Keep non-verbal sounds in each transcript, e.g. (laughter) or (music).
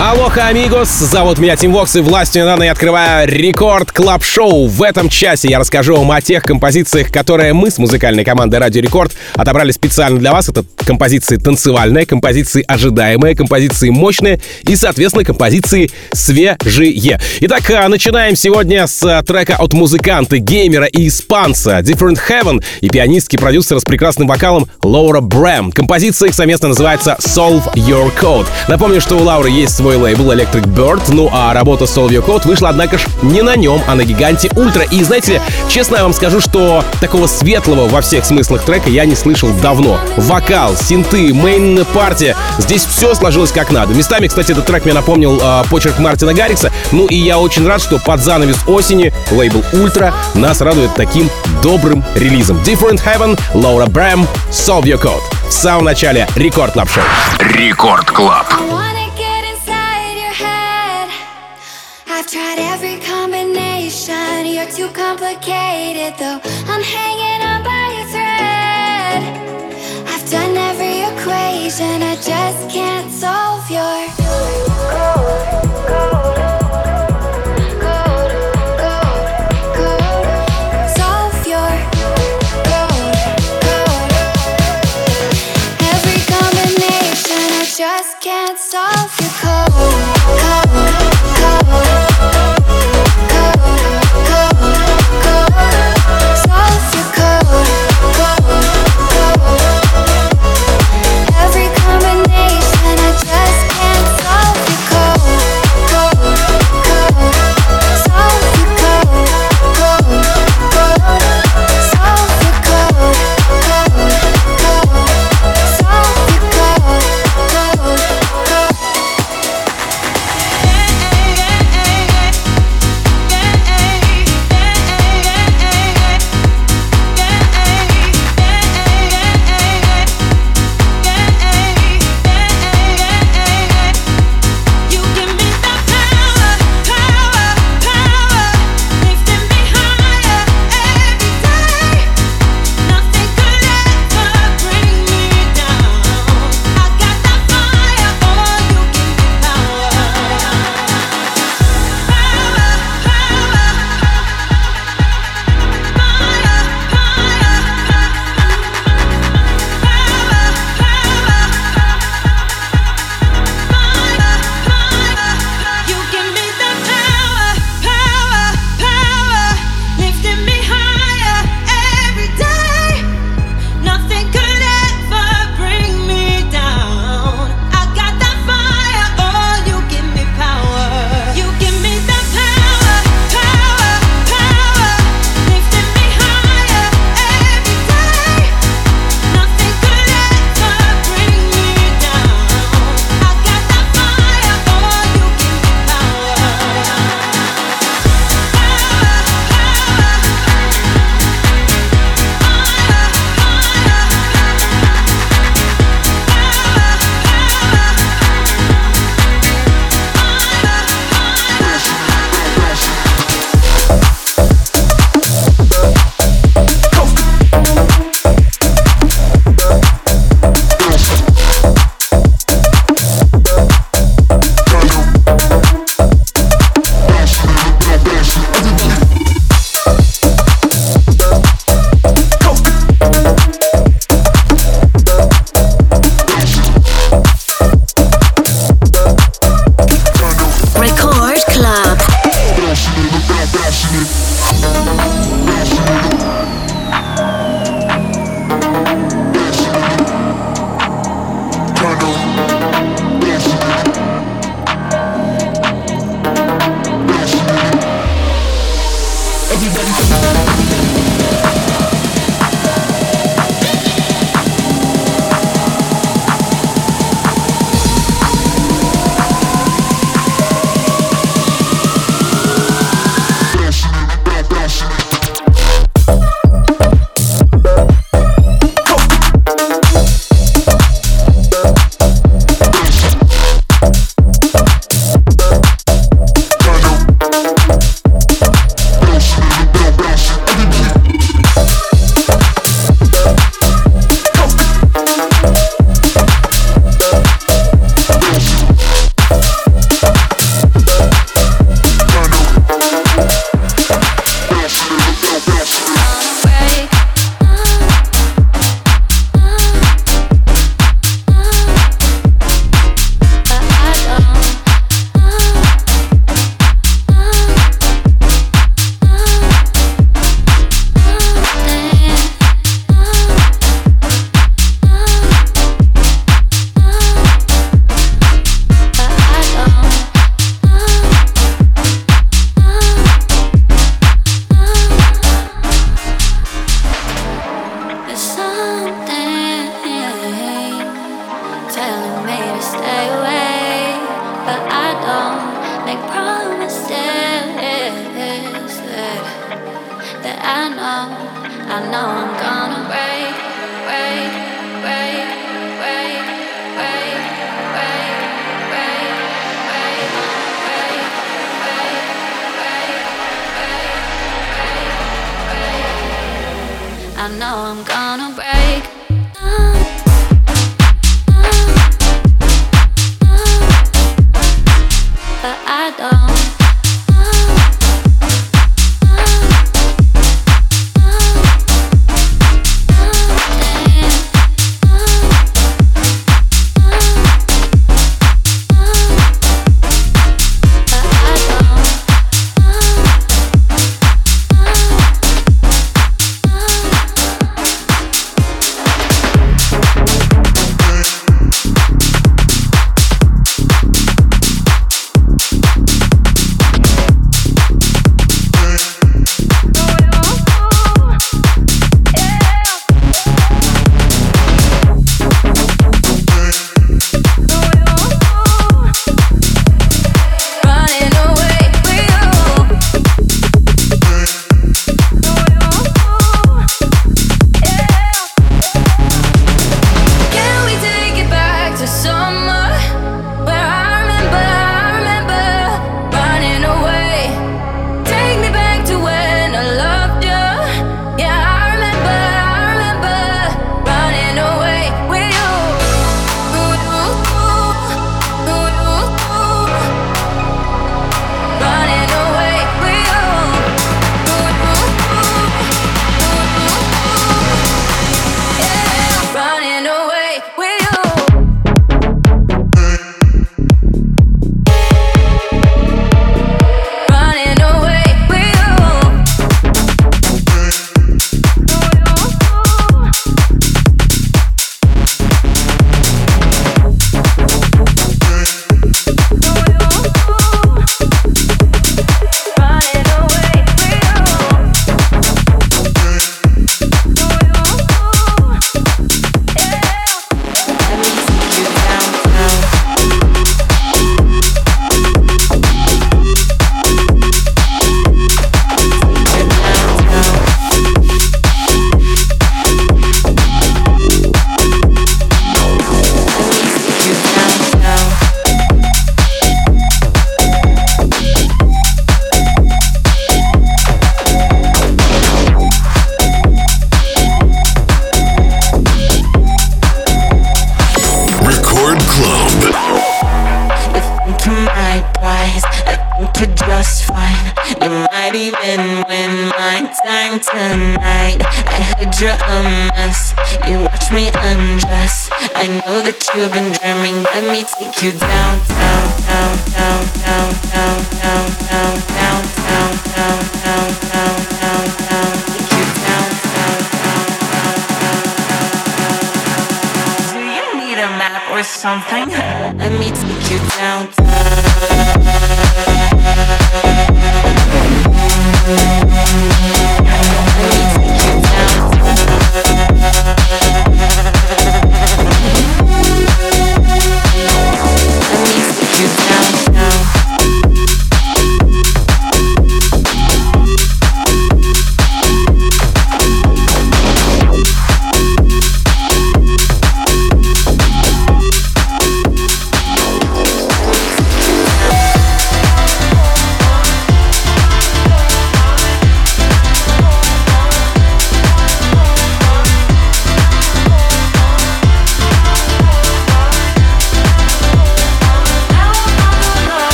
Алоха, амигос! Зовут меня Тим Вокс, и властью мне данной я открываю Record Club Show В этом часе я расскажу вам о тех композициях, которые мы с музыкальной командой Радио Рекорд отобрали специально для вас. Это композиции танцевальные, композиции ожидаемые, композиции мощные и, соответственно, композиции свежие. Итак, а, начинаем сегодня с а, трека от музыканта, геймера и испанца Different Heaven и пианистки продюсера с прекрасным вокалом Laura Brehm. Композиция их совместно называется Solve Your Code. Напомню, что у Лауры есть свой лейбл Electric Bird, ну а работа Solve Your Code вышла, однако ж, не на нем, а на гиганте Ультра. И знаете ли, честно я вам скажу, что такого светлого во всех смыслах трека я не слышал давно. Вокал, синты, main партия, здесь все сложилось как надо. Местами, кстати, этот трек мне напомнил э, почерк Мартина Гаррикса, ну и я очень рад, что под занавес осени лейбл Ультра нас радует таким добрым релизом. Different Heaven, Laura Brehm, Solve Your Code. В самом начале Record Club Show. Рекорд Клаб. I've tried every combination. You're too complicated, though. I'm hanging on by a thread. I've done every equation. I just can't solve your.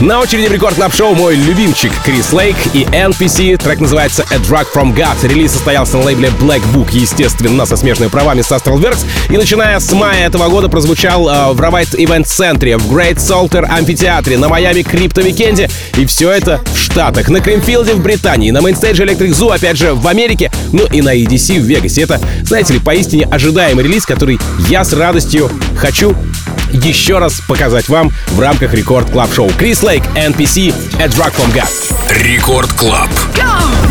На очереди в Record Club Show мой любимчик Chris Lake и NPC. Трек называется A Drug From God. Релиз состоялся на лейбле Black Book, естественно, со смежными правами с Astralwerks. И начиная с мая этого года прозвучал э, в Равайт Event Центре, в Great Saltair амфитеатре, на Майами Крипто Викенде. И все это в Штатах. На Creamfield е в Британии, на mainstage е Electric Zoo, опять же, в Америке, ну и на EDC в Вегасе. Это, знаете ли, поистине ожидаемый релиз, который я с радостью хочу еще раз показать вам в рамках Record Club Show. Chris Lake, NPC, A Drug From God. Record Club. Power,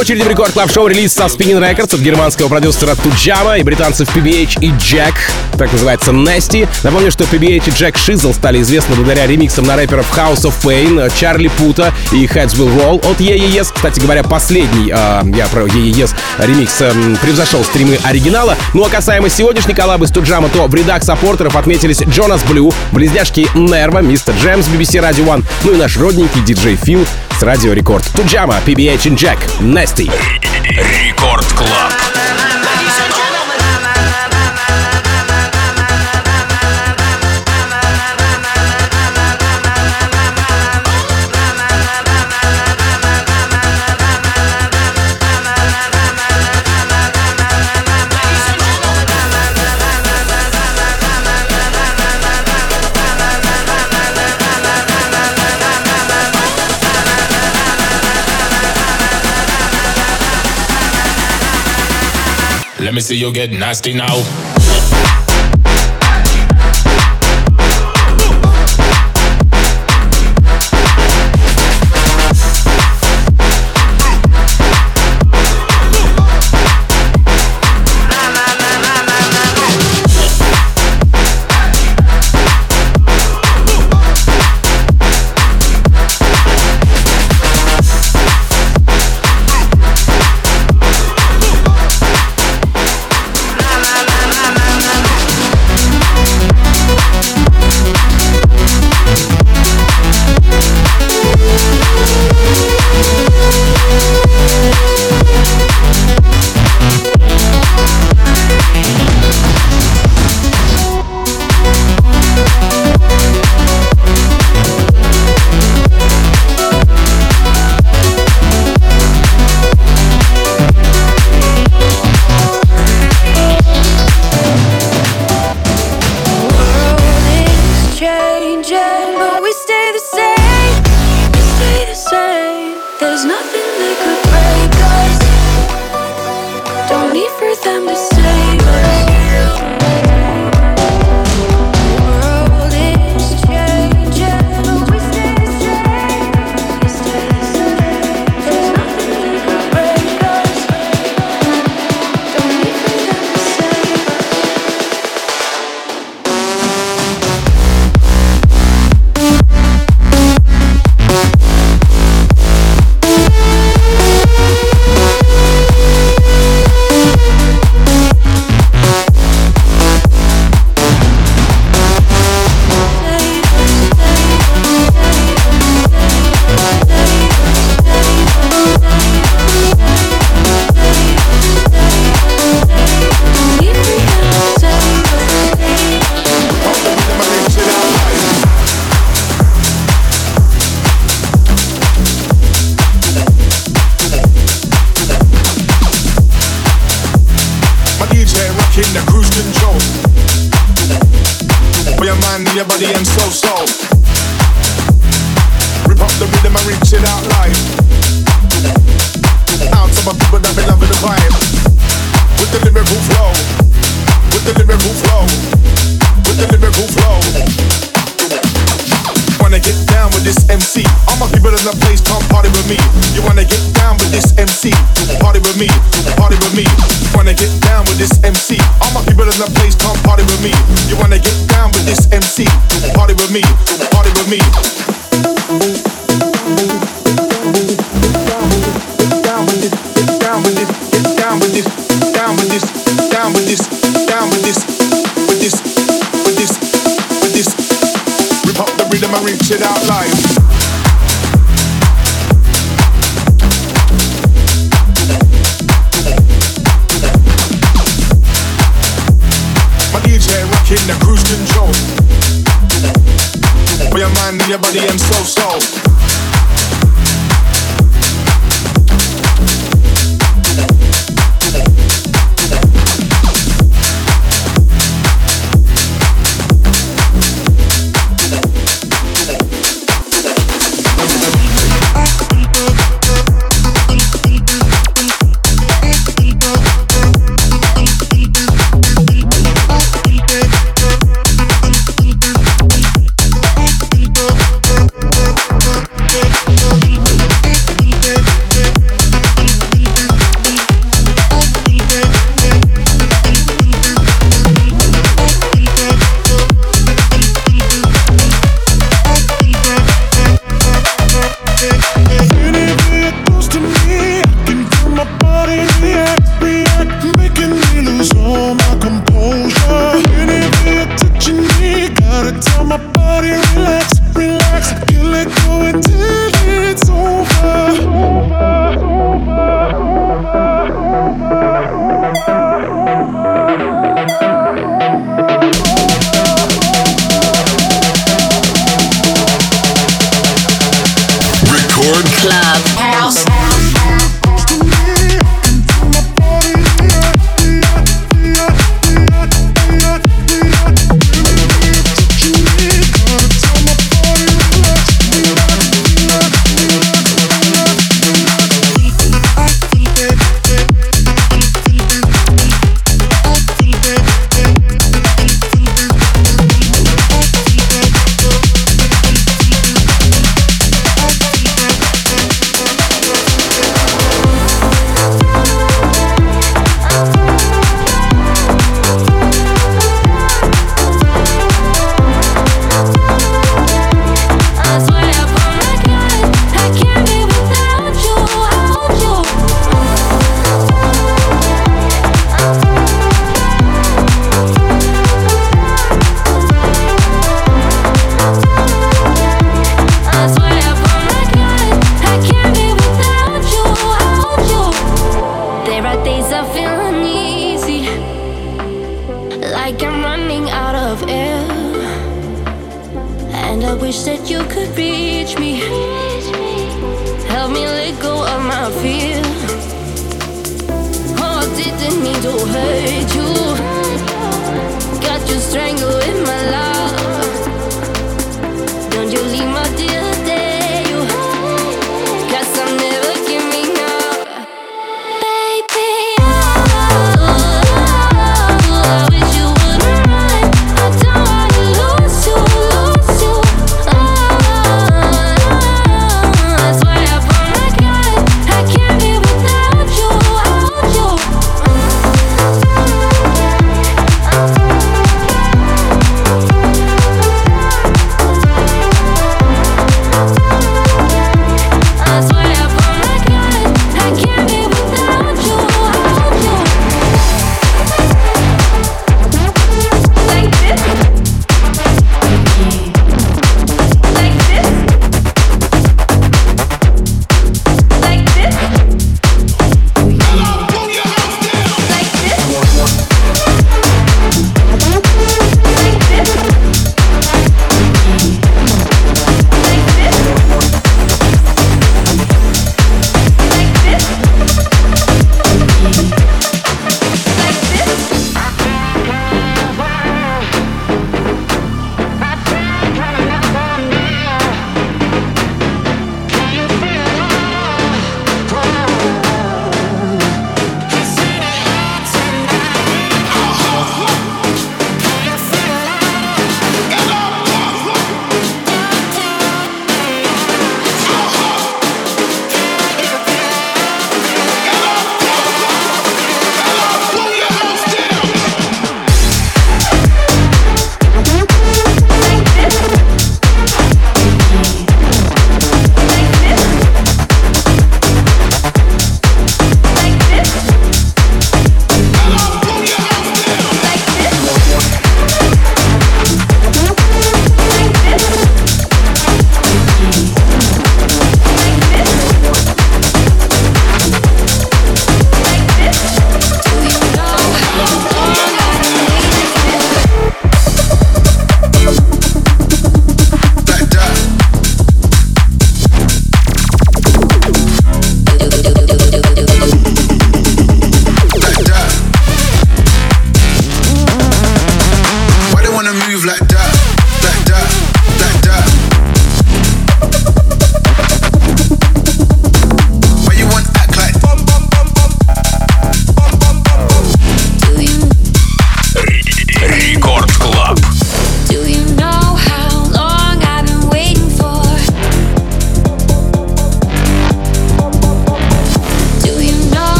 очереди в Record Club Show релиз со Spinnin' Records от германского продюсера Tujamo и британцев PBH и Jack. Так называется Nasty. Напомню, что PBH и Jack Shizzle стали известны благодаря ремиксам на рэперов House of Pain, Чарли Пута и Heads Will Roll от EES. Кстати говоря, последний, э, я про EES, ремикс э, превзошел стримы оригинала. Ну а касаемо сегодняшней коллабы с Tujamo, то в рядах саппортеров отметились Jonas Blue, близняшки NERVO, MistaJam, BBC Radio One, ну и наш родненький диджей Фил с Радио Рекорд. Туджама, PBH и Jack, Nasty. Рекорд me see you get nasty now.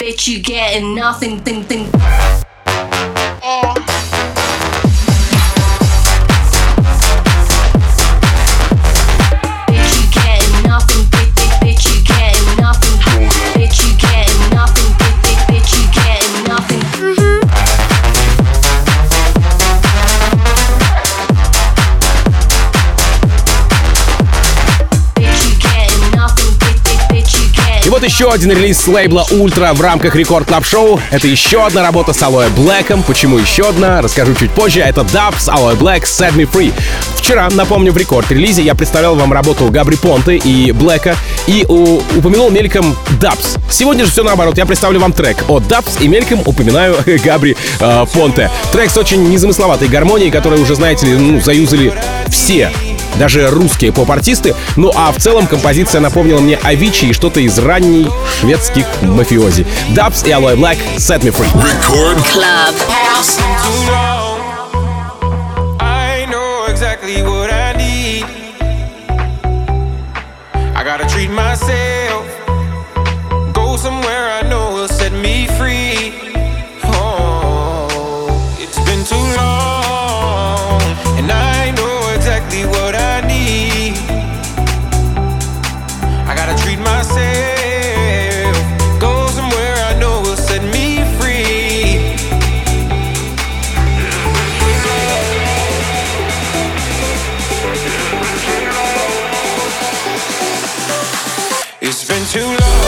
Bitch, you getting nothing, thing, thing. Еще один релиз с лейбла Ультра в рамках Record Club Show. Это еще одна работа с Алоэ Блэком. Почему еще одна? Расскажу чуть позже. Это DVBBS, Aloe Blacc, Set Me Free. Вчера, напомню, в рекорд-релизе я представлял вам работу Габри Понте и Блэка и у- упомянул мельком DVBBS. Сегодня же все наоборот. Я представлю вам трек от DVBBS и мельком упоминаю (laughs) Габри э, Понте. Трек с очень незамысловатой гармонией, которую уже, знаете ли, ну, заюзали все даже русские поп-артисты. Ну а в целом композиция напомнила мне Авичи и что-то из ранней шведских мафиози. Dubs и Aloe Black Set Me Free. Рекорд Club. too long.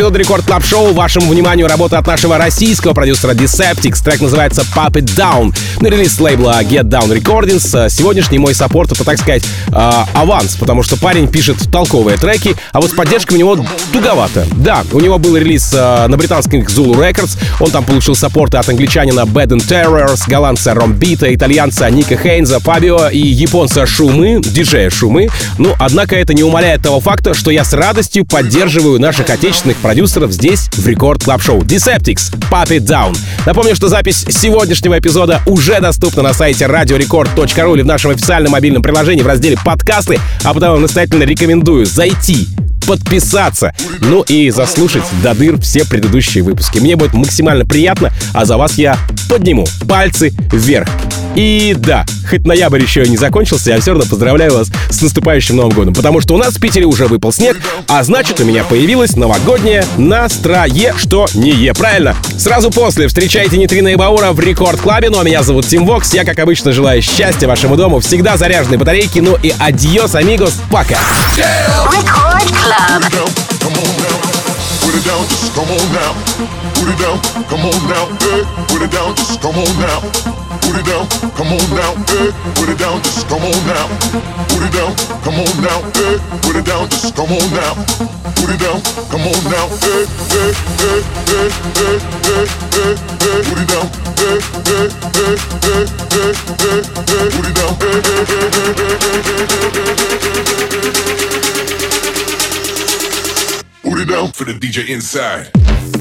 Эпизода Record Club Show вашему вниманию работа от нашего российского продюсера Deceptix. Трек называется Pop It Down. На релиз лейбла Get Down Recordings. Сегодняшний мой саппорт это, так сказать, э, аванс, потому что парень пишет толковые треки, а вот с поддержкой у него туговато. Да, у него был релиз э, на британских Zulu Records. Он там получил саппорты от англичанина Bad and Terrors, голландца Ромбита, итальянца Ника Хейнза, Фабио и японца Шумы, диджея Шумы. Ну, однако это не умаляет того факта, что я с радостью поддерживаю наших отечественных продюсеров здесь, в Record Club Show. Deceptix, Pop It Down. Напомню, что запись сегодняшнего эпизода уже доступна на сайте radiorecord.ru или в нашем официальном мобильном приложении в разделе «Подкасты», а потому настоятельно рекомендую зайти, подписаться, ну и заслушать до дыр все предыдущие выпуски. Мне будет максимально приятно, а за вас я подниму пальцы вверх. И да, хоть ноябрь еще не закончился, я все равно поздравляю вас с наступающим Новым годом, потому что у нас в Питере уже выпал снег, а значит у меня появилось новогоднее настроение, что не е, правильно? Сразу после встречайте Нитрина и Баура в Record Club е, ну а меня зовут Тим Вокс, я как обычно желаю счастья вашему дому, всегда заряженные батарейки, ну и адьос, амигос, пока! Record Club. Down, just come on now. Put it down, come on now. Hey, put it down, just come on now. Put it down, come on now. Hey, put it down, just come on now. Put it down, come on now. Hey, put it down, just come on now. Put it down, come on now. Hey. Put it down. Hey, hey, hey, hey. Put it down. Put it down for the DJ inside.